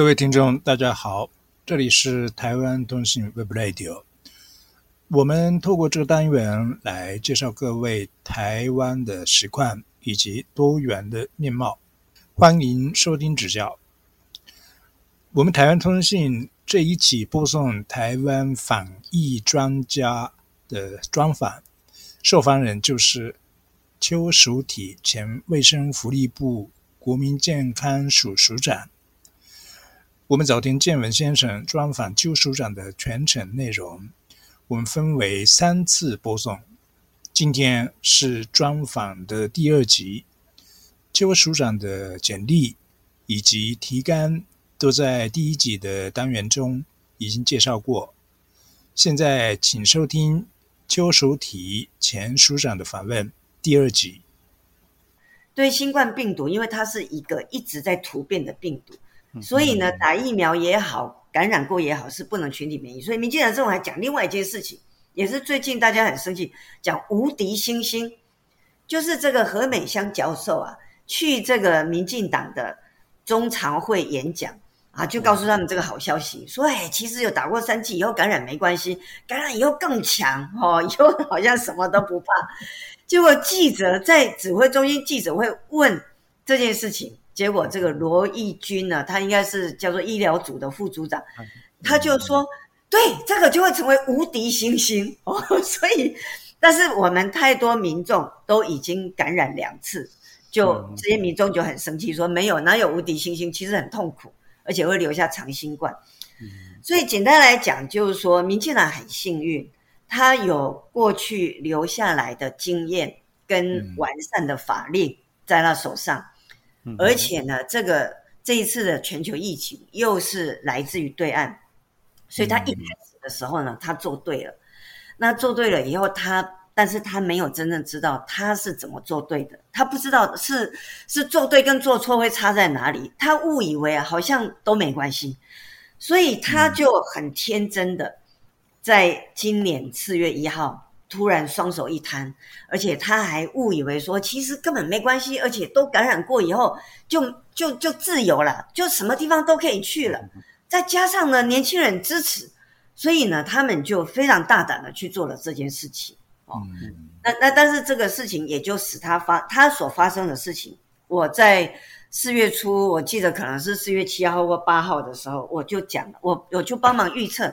各位听众，大家好，这里是台湾通信 Web Radio。我们透过这个单元来介绍各位台湾的实况以及多元的面貌，欢迎收听指教。我们台湾通信这一期播送台湾防疫专家的专访，受访人就是邱淑体前卫生福利部国民健康署署长。我们早听建文先生专访邱署长的全程内容，我们分为三次播送。今天是专访的第二集，邱署长的简历以及提纲都在第一集的单元中已经介绍过。现在请收听邱署体前署长的访问第二集。对新冠病毒，因为它是一个一直在突变的病毒。所以呢，打疫苗也好，感染过也好，是不能群体免疫。所以民进党这种还讲另外一件事情，也是最近大家很生气，讲无敌星星，就是这个何美香教授啊，去这个民进党的中常会演讲啊，就告诉他们这个好消息，说哎，其实有打过三剂以后感染没关系，感染以后更强哦，以后好像什么都不怕。结果记者在指挥中心记者会问这件事情。结果这个罗义军呢，他应该是叫做医疗组的副组长，他就说：“对，这个就会成为无敌星星 哦。”所以，但是我们太多民众都已经感染两次，就这些民众就很生气，说：“没有，哪有无敌星星？其实很痛苦，而且会留下长新冠。”所以简单来讲，就是说，民进党很幸运，他有过去留下来的经验跟完善的法令在他手上。而且呢，这个这一次的全球疫情又是来自于对岸，所以他一开始的时候呢，他做对了。那做对了以后，他但是他没有真正知道他是怎么做对的，他不知道是是做对跟做错会差在哪里，他误以为啊好像都没关系，所以他就很天真的，在今年四月一号。突然双手一摊，而且他还误以为说其实根本没关系，而且都感染过以后就就就自由了，就什么地方都可以去了。再加上呢，年轻人支持，所以呢，他们就非常大胆的去做了这件事情。哦，那那但是这个事情也就使他发他所发生的事情，我在四月初，我记得可能是四月七号或八号的时候，我就讲了，我我就帮忙预测，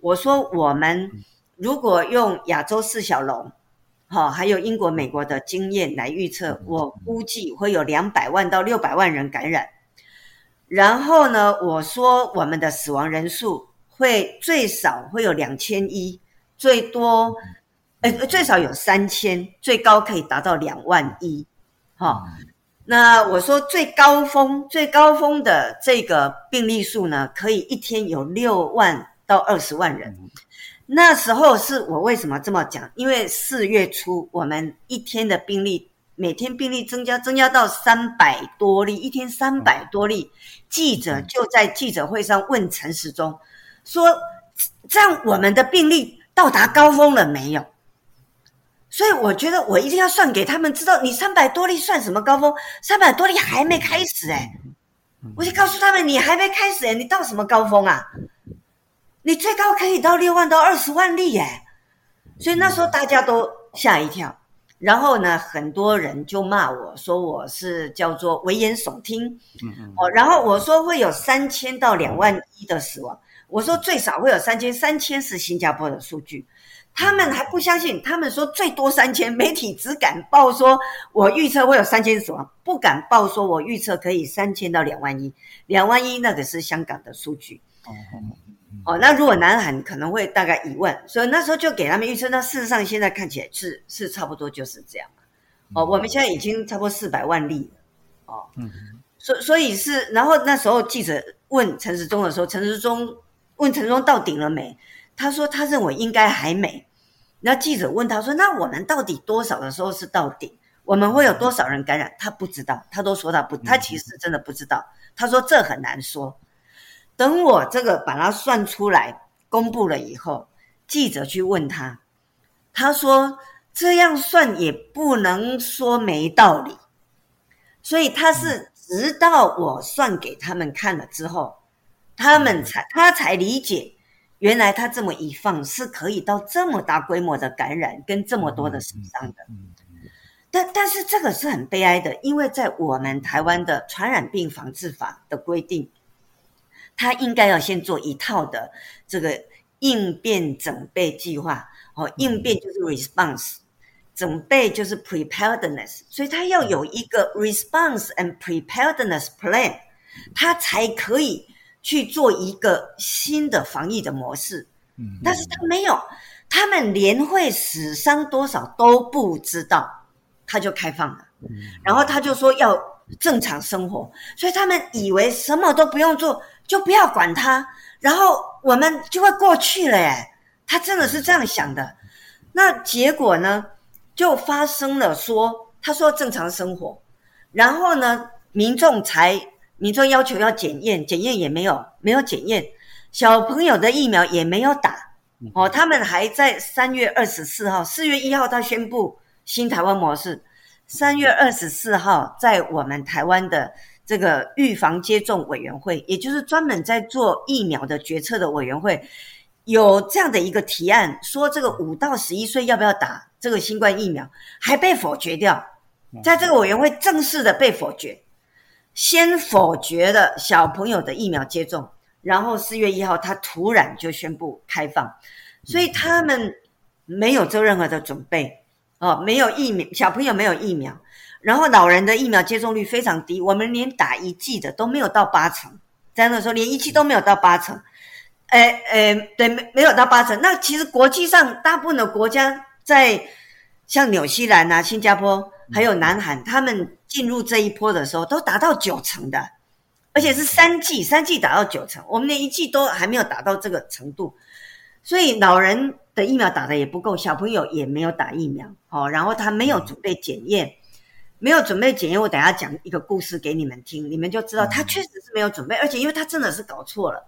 我说我们。如果用亚洲四小龙，哈，还有英国、美国的经验来预测，我估计会有两百万到六百万人感染。然后呢，我说我们的死亡人数会最少会有两千一，最多，呃，最少有三千，最高可以达到两万一。哈，那我说最高峰最高峰的这个病例数呢，可以一天有六万到二十万人。那时候是我为什么这么讲？因为四月初我们一天的病例，每天病例增加，增加到三百多例，一天三百多例。记者就在记者会上问陈时中，说：“这样我们的病例到达高峰了没有？”所以我觉得我一定要算给他们知道，你三百多例算什么高峰？三百多例还没开始哎，我就告诉他们，你还没开始哎，你到什么高峰啊？你最高可以到六万到二十万例耶，所以那时候大家都吓一跳，然后呢，很多人就骂我说我是叫做危言耸听，哦，然后我说会有三千到两万一的死亡，我说最少会有三千，三千是新加坡的数据，他们还不相信，他们说最多三千，媒体只敢报说我预测会有三千死亡，不敢报说我预测可以三千到两万一，两万一那个是香港的数据。哦，那如果南韩可能会大概一万，所以那时候就给他们预测。那事实上现在看起来是是差不多就是这样。哦，我们现在已经差不多四百万例了。哦，嗯，所所以是，然后那时候记者问陈时中的时候，陈时中问陈时中到顶了没？他说他认为应该还没。那记者问他说，那我们到底多少的时候是到顶？我们会有多少人感染？他不知道，他都说他不，他其实真的不知道。他说这很难说。等我这个把它算出来公布了以后，记者去问他，他说这样算也不能说没道理，所以他是直到我算给他们看了之后，他们才他才理解，原来他这么一放是可以到这么大规模的感染跟这么多的死伤的。但但是这个是很悲哀的，因为在我们台湾的传染病防治法的规定，他应该要先做一套的这个应变准备计划。哦，应变就是 response，准备就是 preparedness，所以他要有一个 response and preparedness plan，他才可以。去做一个新的防疫的模式，嗯，但是他没有，他们连会死伤多少都不知道，他就开放了，然后他就说要正常生活，所以他们以为什么都不用做，就不要管他，然后我们就会过去了，哎，他真的是这样想的，那结果呢，就发生了说，他说正常生活，然后呢，民众才。民众要求要检验，检验也没有，没有检验。小朋友的疫苗也没有打，哦，他们还在三月二十四号，四月一号他宣布新台湾模式。三月二十四号，在我们台湾的这个预防接种委员会，也就是专门在做疫苗的决策的委员会，有这样的一个提案，说这个五到十一岁要不要打这个新冠疫苗，还被否决掉，在这个委员会正式的被否决。先否决了小朋友的疫苗接种，然后四月一号他突然就宣布开放，所以他们没有做任何的准备哦，没有疫苗，小朋友没有疫苗，然后老人的疫苗接种率非常低，我们连打一剂的都没有到八成，在那时候连一剂都没有到八成，哎哎，对，没没有到八成。那其实国际上大部分的国家在像纽西兰啊、新加坡还有南韩，他们。进入这一波的时候，都达到九成的，而且是三剂，三剂达到九成，我们连一剂都还没有达到这个程度，所以老人的疫苗打的也不够，小朋友也没有打疫苗，哦，然后他没有准备检验，没有准备检验，我等下讲一个故事给你们听，你们就知道他确实是没有准备，而且因为他真的是搞错了。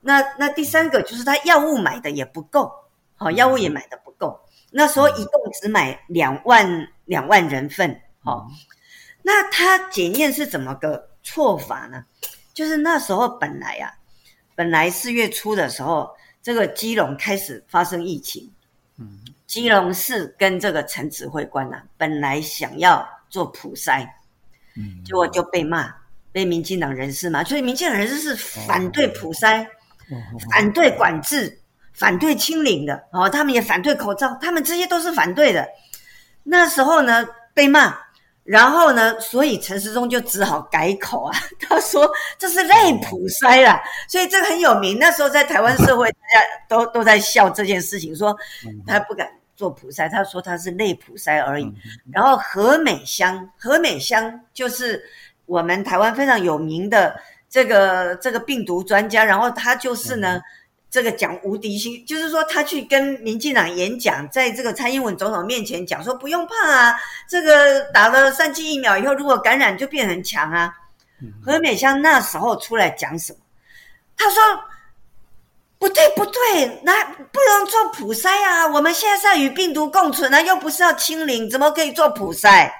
那那第三个就是他药物买的也不够，好，药物也买的不够，那时候一共只买两万两万人份，好。那他检验是怎么个错法呢？就是那时候本来啊，本来四月初的时候，这个基隆开始发生疫情，嗯，基隆市跟这个陈指挥官呐，本来想要做普筛，嗯，结果就被骂，被民进党人士骂，所以民进党人士是反对普筛，反对管制，反对清零的，哦，他们也反对口罩，他们这些都是反对的。那时候呢，被骂。然后呢？所以陈时中就只好改口啊。他说这是类普筛啦，所以这个很有名。那时候在台湾社会，大家都都在笑这件事情，说他不敢做普筛，他说他是类普筛而已。然后何美香，何美香就是我们台湾非常有名的这个这个病毒专家，然后他就是呢。这个讲无敌心，就是说他去跟民进党演讲，在这个蔡英文总统面前讲说不用怕啊，这个打了三剂疫苗以后，如果感染就变很强啊。何美香那时候出来讲什么？他说不对不对，那不能做普筛啊，我们现在是要与病毒共存啊，又不是要清零，怎么可以做普筛？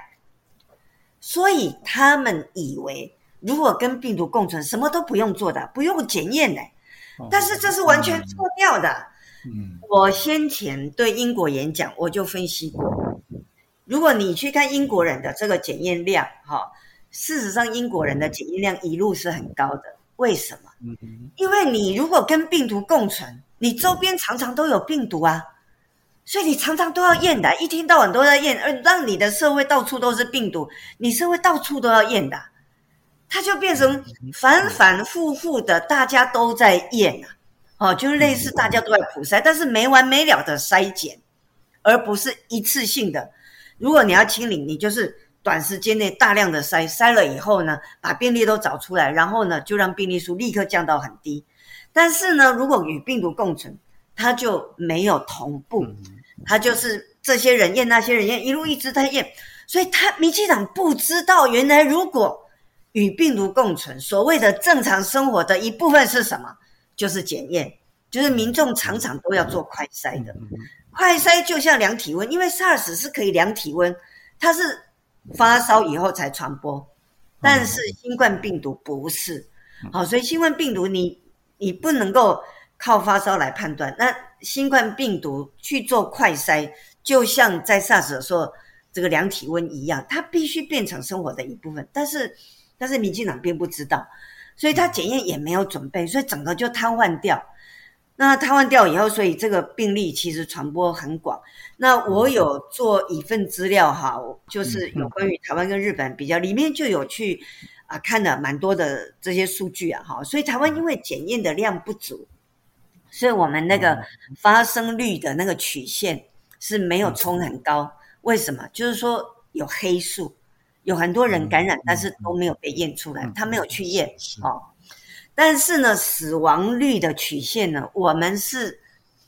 所以他们以为如果跟病毒共存，什么都不用做的，不用检验的。但是这是完全错掉的。嗯，我先前对英国演讲，我就分析过。如果你去看英国人的这个检验量，哈，事实上英国人的检验量一路是很高的。为什么？嗯因为你如果跟病毒共存，你周边常常都有病毒啊，所以你常常都要验的，一天到晚都在验，而让你的社会到处都是病毒，你社会到处都要验的。它就变成反反复复的，大家都在验啊，哦，就是类似大家都在普筛，但是没完没了的筛检，而不是一次性的。如果你要清零，你就是短时间内大量的筛，筛了以后呢，把病例都找出来，然后呢，就让病例数立刻降到很低。但是呢，如果与病毒共存，它就没有同步，它就是这些人验，那些人验，一路一直在验，所以他民进党不知道，原来如果。与病毒共存，所谓的正常生活的一部分是什么？就是检验，就是民众常常都要做快筛的。快筛就像量体温，因为 SARS 是可以量体温，它是发烧以后才传播，但是新冠病毒不是。好，所以新冠病毒你你不能够靠发烧来判断。那新冠病毒去做快筛，就像在 SARS 说这个量体温一样，它必须变成生活的一部分。但是，但是民进党并不知道，所以他检验也没有准备，所以整个就瘫痪掉。那瘫痪掉以后，所以这个病例其实传播很广。那我有做一份资料哈，就是有关于台湾跟日本比较，里面就有去啊看了蛮多的这些数据啊哈。所以台湾因为检验的量不足，所以我们那个发生率的那个曲线是没有冲很高。为什么？就是说有黑数，有很多人感染，但是都没有被验出来，他没有去验哦。但是呢，死亡率的曲线呢，我们是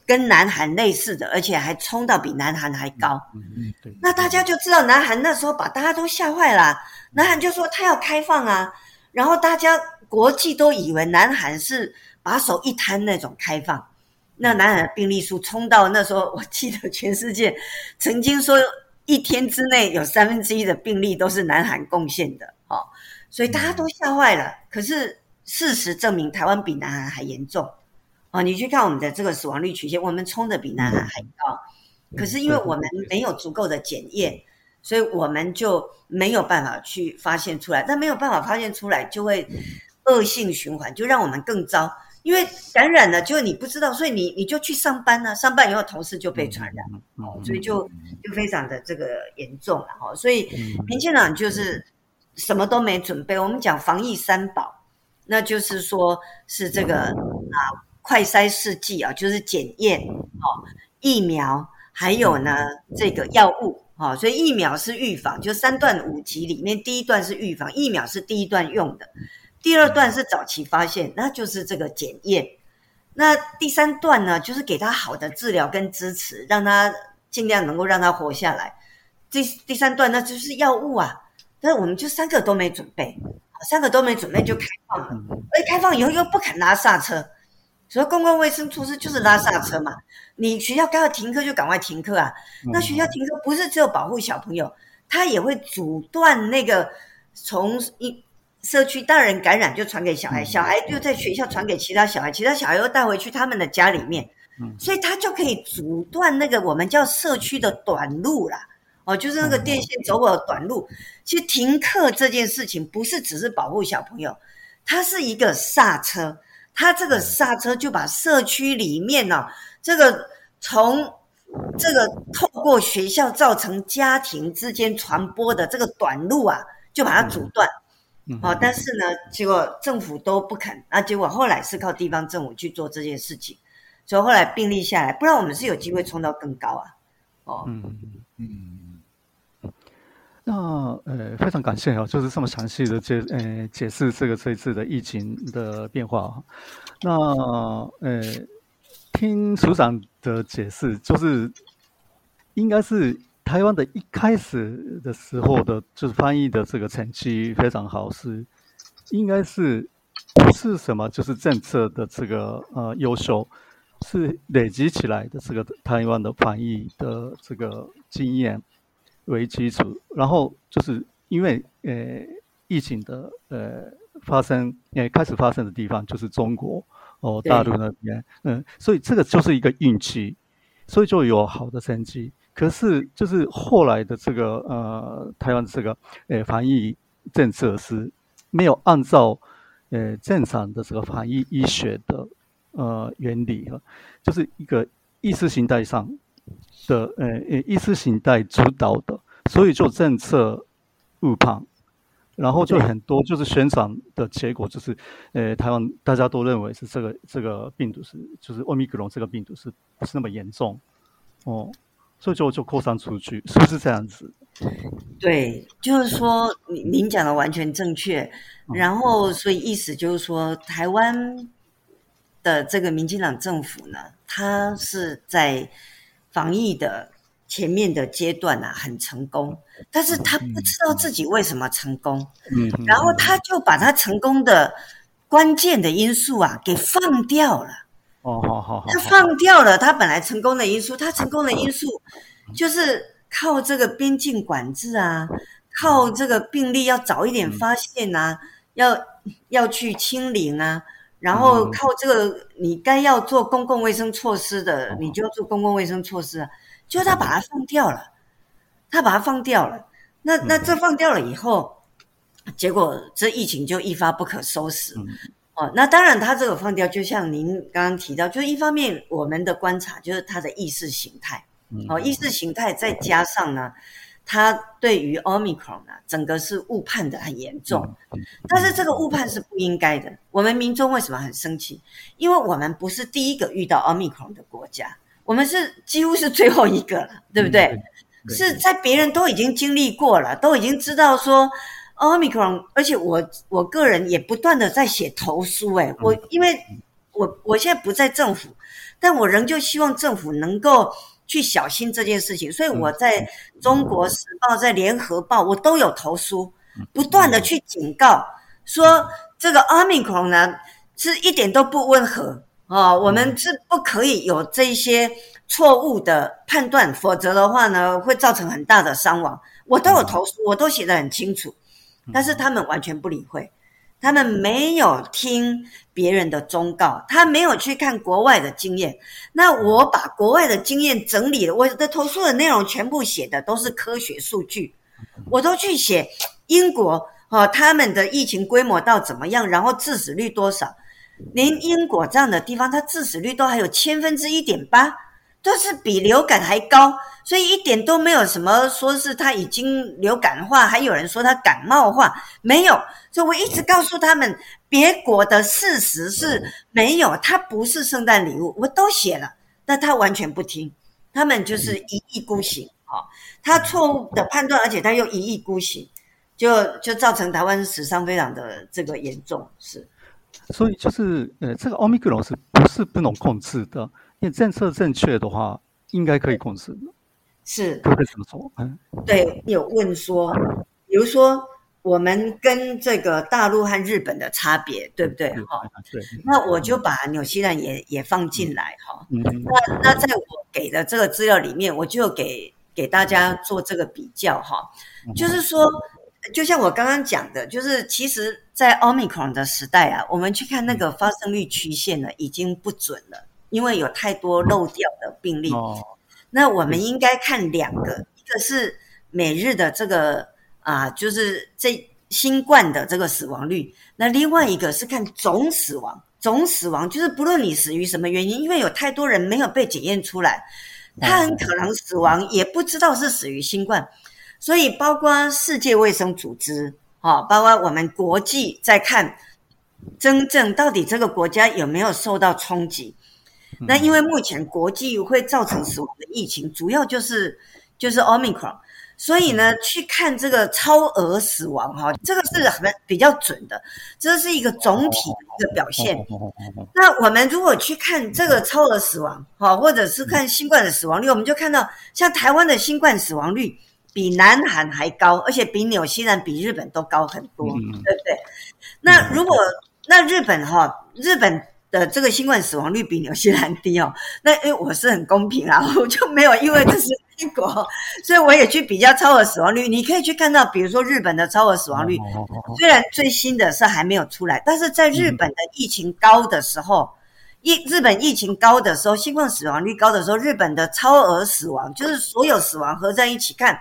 跟南韩类似的，而且还冲到比南韩还高。嗯嗯，对。那大家就知道，南韩那时候把大家都吓坏了。南韩就说他要开放啊，然后大家国际都以为南韩是把手一摊那种开放。那南韩的病例数冲到那时候，我记得全世界曾经说一天之内有三分之一的病例都是南韩贡献的。哦，所以大家都吓坏了。可是。事实证明，台湾比南韩还严重哦。你去看我们的这个死亡率曲线，我们冲的比南韩还高。可是因为我们没有足够的检验，所以我们就没有办法去发现出来。但没有办法发现出来，就会恶性循环，就让我们更糟。因为感染了，就你不知道，所以你你就去上班呢。上班以后，同事就被传染，哦，所以就就非常的这个严重了哈。所以民进党就是什么都没准备。我们讲防疫三宝。那就是说，是这个啊，快筛试剂啊，就是检验哦，疫苗，还有呢这个药物哦，所以疫苗是预防，就三段五级里面第一段是预防，疫苗是第一段用的，第二段是早期发现，那就是这个检验，那第三段呢，就是给他好的治疗跟支持，让他尽量能够让他活下来。第第三段那就是药物啊，但是我们就三个都没准备。三个都没准备就开放了，而开放以后又不肯拉刹车，所以公共卫生措施就是拉刹车嘛。你学校该要停课就赶快停课啊。那学校停课不是只有保护小朋友，他也会阻断那个从一社区大人感染就传给小孩，小孩就在学校传给其他小孩，其他小孩又带回去他们的家里面，所以他就可以阻断那个我们叫社区的短路啦。哦，就是那个电线走火短路。其实停课这件事情不是只是保护小朋友，它是一个刹车。它这个刹车就把社区里面呢，这个从这个透过学校造成家庭之间传播的这个短路啊，就把它阻断。哦，但是呢，结果政府都不肯。啊，结果后来是靠地方政府去做这件事情，所以后来病例下来，不然我们是有机会冲到更高啊。哦，嗯嗯嗯。那呃，非常感谢啊，就是这么详细的解呃解释这个这一次的疫情的变化。那呃，听署长的解释，就是应该是台湾的一开始的时候的，就是翻译的这个成绩非常好，是应该是不是什么就是政策的这个呃优秀，是累积起来的这个台湾的翻译的这个经验。为基础，然后就是因为呃疫情的呃发生，呃开始发生的地方就是中国哦大陆那边，嗯，所以这个就是一个运气，所以就有好的成绩。可是就是后来的这个呃台湾这个呃防疫政策是没有按照呃正常的这个防疫医学的呃原理啊，就是一个意识形态上。的呃呃意识形态主导的，所以就政策误判，然后就很多就是宣传的结果就是，呃台湾大家都认为是这个这个病毒是就是奥密克戎这个病毒是不是那么严重哦，所以就就扩散出去，是不是这样子？对，就是说您您讲的完全正确，然后所以意思就是说台湾的这个民进党政府呢，它是在。防疫的前面的阶段啊，很成功，但是他不知道自己为什么成功，嗯，然后他就把他成功的关键的因素啊给放掉了，哦，好好好，他放掉了他本来成功的因素，他成功的因素就是靠这个边境管制啊，靠这个病例要早一点发现啊，要要去清零啊，然后靠这个你该要做公共卫生措施的，你就要做公共卫生措施啊，就他把它放掉了，他把它放掉了，那那这放掉了以后，结果这疫情就一发不可收拾。哦，那当然，他这个放掉，就像您刚刚提到，就是一方面我们的观察就是他的意识形态，哦，意识形态再加上呢，他对于 omicron 呢，整个是误判的很严重，但是这个误判是不应该的。我们民众为什么很生气？因为我们不是第一个遇到 omicron 的国家，我们是几乎是最后一个了，对不对？是在别人都已经经历过了，都已经知道说。Omicron，而且我我个人也不断的在写投诉，哎，我因为我我现在不在政府，但我仍旧希望政府能够去小心这件事情，所以我在中国时报、在联合报，我都有投诉，不断的去警告说这个 Omicron 呢是一点都不温和啊，我们是不可以有这些错误的判断，否则的话呢会造成很大的伤亡。我都有投诉，我都写的很清楚。但是他们完全不理会，他们没有听别人的忠告，他没有去看国外的经验。那我把国外的经验整理了，我的投诉的内容全部写的都是科学数据，我都去写英国哦，他们的疫情规模到怎么样，然后致死率多少，连英国这样的地方，它致死率都还有千分之一点八。都是比流感还高，所以一点都没有什么说是他已经流感化，还有人说他感冒化，没有。所以我一直告诉他们，别国的事实是没有，它不是圣诞礼物，我都写了，但他完全不听，他们就是一意孤行啊，他错误的判断，而且他又一意孤行，就就造成台湾死伤非常的这个严重，是。所以就是呃，这个奥密克戎是不是不能控制的？因为政策正确的话，应该可以控制。是，不会这么说。嗯，对，有问说，比如说我们跟这个大陆和日本的差别，对不对？哈，对。那我就把纽西兰也也放进来哈。嗯。那那在我给的这个资料里面，我就给给大家做这个比较哈。就是说，就像我刚刚讲的，就是其实，在 Omicron 的时代啊，我们去看那个发生率曲线呢，已经不准了。因为有太多漏掉的病例，那我们应该看两个，一个是每日的这个啊，就是这新冠的这个死亡率，那另外一个是看总死亡，总死亡就是不论你死于什么原因，因为有太多人没有被检验出来，他很可能死亡也不知道是死于新冠，所以包括世界卫生组织啊，包括我们国际在看真正到底这个国家有没有受到冲击。那因为目前国际会造成死亡的疫情，主要就是就是 Omicron，所以呢，去看这个超额死亡哈，这个是很比较准的，这是一个总体的一个表现。那我们如果去看这个超额死亡哈，或者是看新冠的死亡率，我们就看到像台湾的新冠死亡率比南韩还高，而且比纽西兰、比日本都高很多，对不对？那如果那日本哈，日本。的这个新冠死亡率比纽西兰低哦，那因为我是很公平啊，我就没有因为这是英国，所以我也去比较超额死亡率。你可以去看到，比如说日本的超额死亡率，虽然最新的是还没有出来，但是在日本的疫情高的时候，疫日本疫情高的时候，新冠死亡率高的时候，日本的超额死亡就是所有死亡合在一起看。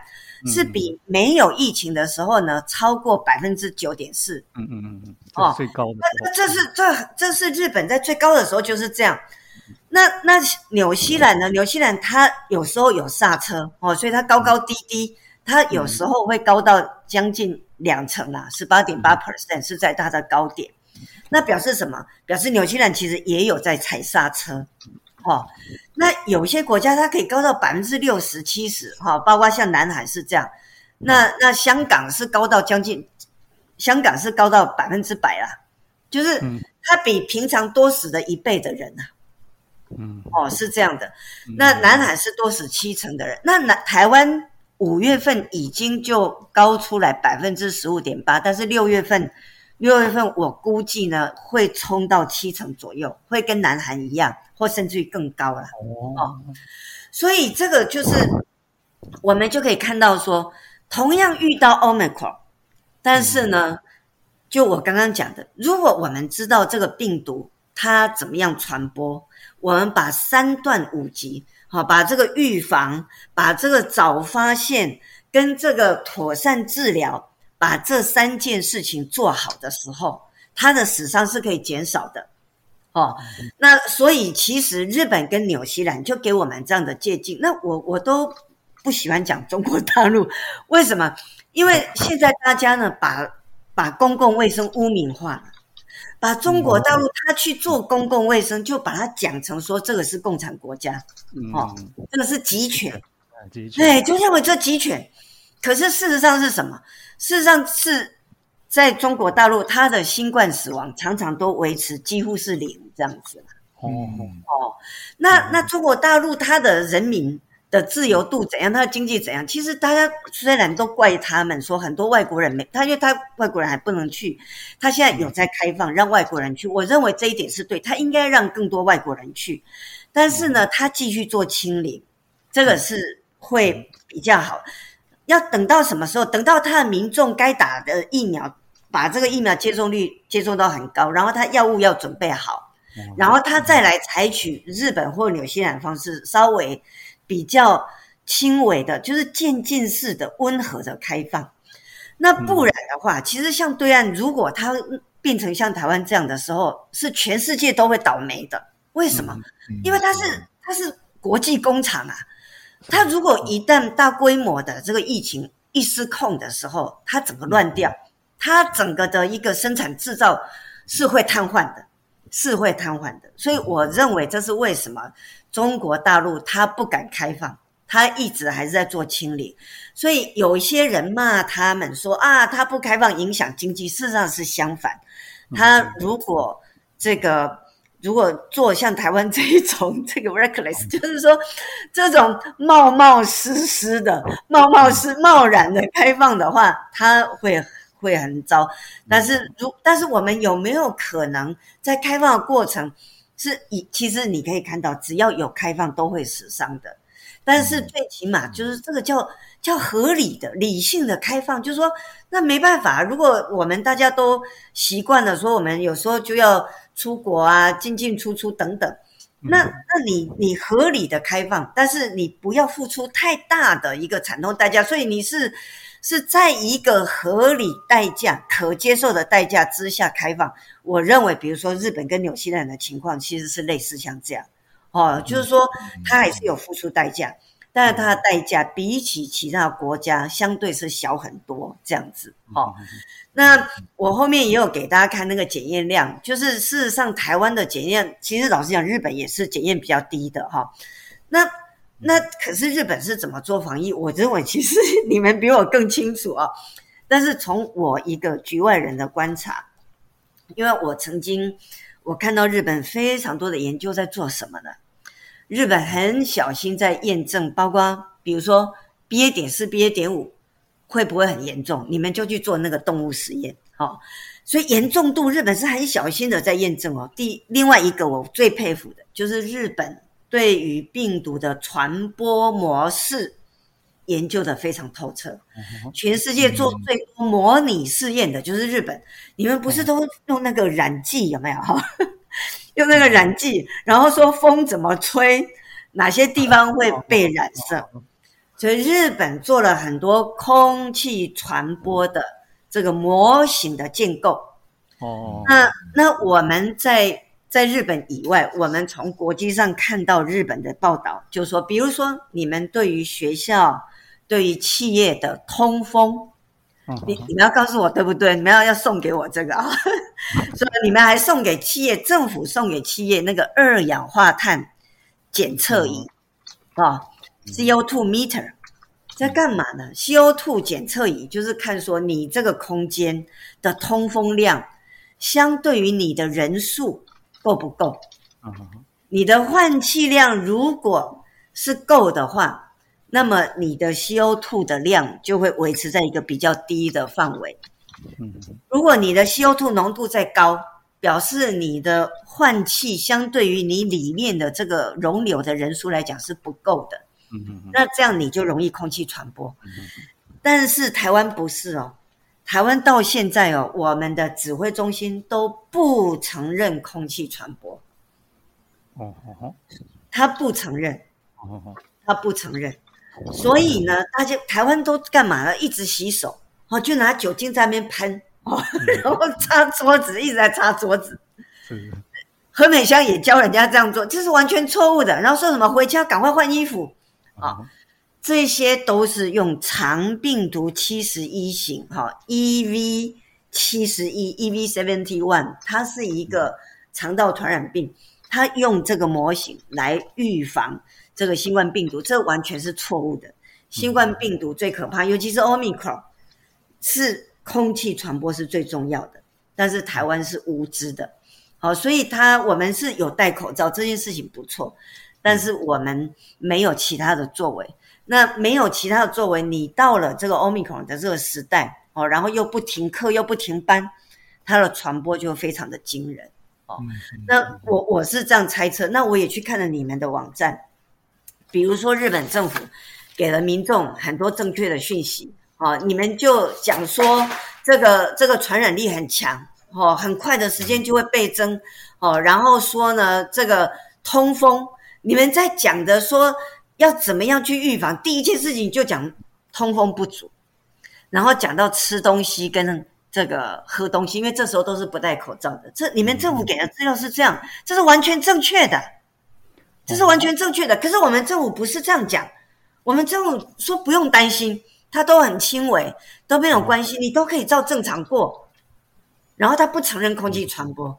是比没有疫情的时候呢，超过百分之九点四。嗯嗯嗯嗯，哦，最高的。那这是这这是日本在最高的时候就是这样。那那纽西兰呢？纽西兰它有时候有刹车哦，所以它高高低低，它有时候会高到将近两成啦，十八点八 percent 是在它的高点。那表示什么？表示纽西兰其实也有在踩刹车。哈，那有些国家它可以高到百分之六十、七十，哈，包括像南海是这样。那那香港是高到将近，香港是高到百分之百啊，就是它比平常多死了一倍的人呐。嗯，哦，是这样的。那南海是多死七成的人，那南台湾五月份已经就高出来百分之十五点八，但是六月份。六月份我估计呢会冲到七成左右，会跟南韩一样，或甚至于更高了。哦，所以这个就是我们就可以看到说，同样遇到 Omicron，但是呢，就我刚刚讲的，如果我们知道这个病毒它怎么样传播。我们把三段五级，好，把这个预防，把这个早发现跟这个妥善治疗，把这三件事情做好的时候，它的死伤是可以减少的。哦，那所以其实日本跟纽西兰就给我们这样的借鉴。那我我都不喜欢讲中国大陆，为什么？因为现在大家呢把把公共卫生污名化了，把中国大陆他去做公共卫生，就把它讲成说这个是共产国家，哦，这个是集权，对，就认为这集权。可是事实上是什么？事实上是。在中国大陆，它的新冠死亡常常都维持几乎是零这样子哦哦，那那中国大陆它的人民的自由度怎样？它的经济怎样？其实大家虽然都怪他们说很多外国人没他，因为他外国人还不能去，他现在有在开放让外国人去。我认为这一点是对，他应该让更多外国人去。但是呢，他继续做清零，这个是会比较好。要等到什么时候？等到他的民众该打的疫苗。把这个疫苗接种率接种到很高，然后他药物要准备好，然后他再来采取日本或纽西兰方式，稍微比较轻微的，就是渐进式的温和的开放。那不然的话，其实像对岸，如果它变成像台湾这样的时候，是全世界都会倒霉的。为什么？因为它是它是国际工厂啊，它如果一旦大规模的这个疫情一失控的时候，它整个乱掉。它整个的一个生产制造是会瘫痪的，是会瘫痪的。所以我认为这是为什么中国大陆它不敢开放，它一直还是在做清理。所以有一些人骂他们说啊，他不开放影响经济，事实上是相反。他如果这个如果做像台湾这一种 这个 reckless，就是说这种冒冒失失的、冒冒失贸然的开放的话，它会。会很糟，但是如但是我们有没有可能在开放的过程是以其实你可以看到，只要有开放都会死伤的，但是最起码就是这个叫叫合理的、理性的开放，就是说那没办法，如果我们大家都习惯了说我们有时候就要出国啊，进进出出等等，那那你你合理的开放，但是你不要付出太大的一个惨痛代价，所以你是。是在一个合理代价、可接受的代价之下开放。我认为，比如说日本跟纽西兰的情况，其实是类似像这样，哦，就是说他还是有付出代价，但是它的代价比起其他国家相对是小很多，这样子。哦，那我后面也有给大家看那个检验量，就是事实上台湾的检验，其实老实讲，日本也是检验比较低的哈。那那可是日本是怎么做防疫？我认为其实你们比我更清楚啊。但是从我一个局外人的观察，因为我曾经我看到日本非常多的研究在做什么呢？日本很小心在验证，包括比如说 BA. 点四、BA. 点五会不会很严重，你们就去做那个动物实验。哦，所以严重度日本是很小心的在验证哦。第另外一个我最佩服的就是日本。对于病毒的传播模式研究的非常透彻，全世界做最多模拟试验的就是日本。你们不是都用那个染剂有没有哈？用那个染剂，然后说风怎么吹，哪些地方会被染色？所以日本做了很多空气传播的这个模型的建构。哦，那那我们在。在日本以外，我们从国际上看到日本的报道，就说，比如说，你们对于学校、对于企业的通风，你你们要告诉我对不对？你们要要送给我这个啊，所以你们还送给企业，政府送给企业那个二氧化碳检测仪啊，CO2 meter，在干嘛呢？CO2 检测仪就是看说你这个空间的通风量，相对于你的人数。够不够？你的换气量如果是够的话，那么你的 CO2 的量就会维持在一个比较低的范围。如果你的 CO2 浓度再高，表示你的换气相对于你里面的这个容留的人数来讲是不够的。那这样你就容易空气传播。但是台湾不是哦。台湾到现在哦，我们的指挥中心都不承认空气传播。哦哦他不承认。哦哦，他不承认。所以呢，大家台湾都干嘛呢？一直洗手，哦，就拿酒精在那边喷，哦，然后擦桌子，一直在擦桌子。何美香也教人家这样做，这是完全错误的。然后说什么回家赶快换衣服啊？这些都是用肠病毒七十一型，哈，EV 七十一，EV seventy one，它是一个肠道传染病，他用这个模型来预防。这个新冠病毒，这完全是错误的。新冠病毒最可怕，尤其是 Omicron，是空气传播是最重要的。但是台湾是无知的，好，所以他我们是有戴口罩这件事情不错，但是我们没有其他的作为。那没有其他的作为，你到了这个 Omicron 的这个时代，哦，然后又不停课又不停班，它的传播就非常的惊人。哦，那我我是这样猜测，那我也去看了你们的网站。比如说，日本政府给了民众很多正确的讯息，哦，你们就讲说这个这个传染力很强，哦，很快的时间就会倍增，哦，然后说呢，这个通风，你们在讲的说要怎么样去预防，第一件事情就讲通风不足，然后讲到吃东西跟这个喝东西，因为这时候都是不戴口罩的，这你们政府给的资料是这样，这是完全正确的。这是完全正确的，可是我们政府不是这样讲。我们政府说不用担心，它都很轻微，都没有关系，你都可以照正常过。然后他不承认空气传播，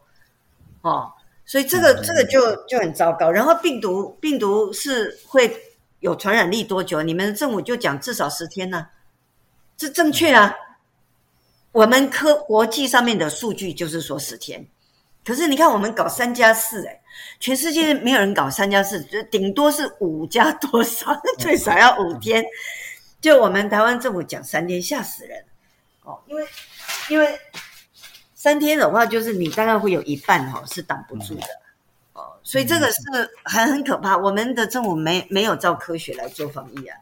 哦，所以这个这个就就很糟糕。然后病毒病毒是会有传染力多久？你们政府就讲至少十天呢，这正确啊。我们科国际上面的数据就是说十天。可是你看，我们搞三加四，哎，全世界没有人搞三加四，就顶多是五加多少，最少要五天。就我们台湾政府讲三天，吓死人哦！因为因为三天的话，就是你大概会有一半哈是挡不住的哦，所以这个是很很可怕。我们的政府没没有照科学来做防疫啊，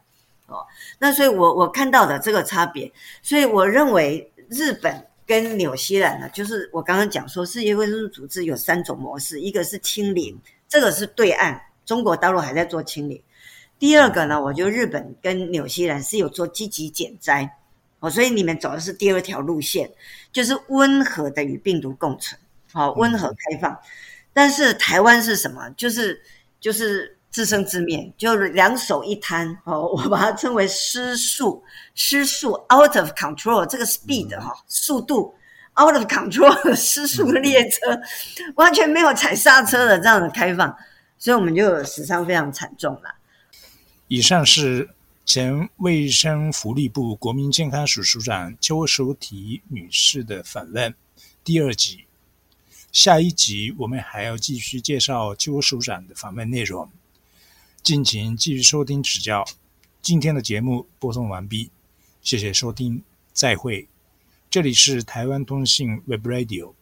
哦，那所以我我看到的这个差别，所以我认为日本。跟纽西兰呢，就是我刚刚讲说，世界卫生组织有三种模式，一个是清零，这个是对岸，中国大陆还在做清零。第二个呢，我觉得日本跟纽西兰是有做积极减灾，哦，所以你们走的是第二条路线，就是温和的与病毒共存，好，温和开放。但是台湾是什么？就是就是。自生自灭，就是两手一摊哦，我把它称为失速，失速 out of control，这个 speed 哈，速度 out of control，失速的列车完全没有踩刹车的这样的开放，所以我们就死伤非常惨重了。以上是前卫生福利部国民健康署署长邱淑媞女士的访问第二集，下一集我们还要继续介绍邱署长的访问内容。敬请继续收听指教。今天的节目播送完毕，谢谢收听，再会。这里是台湾通信 Web Radio。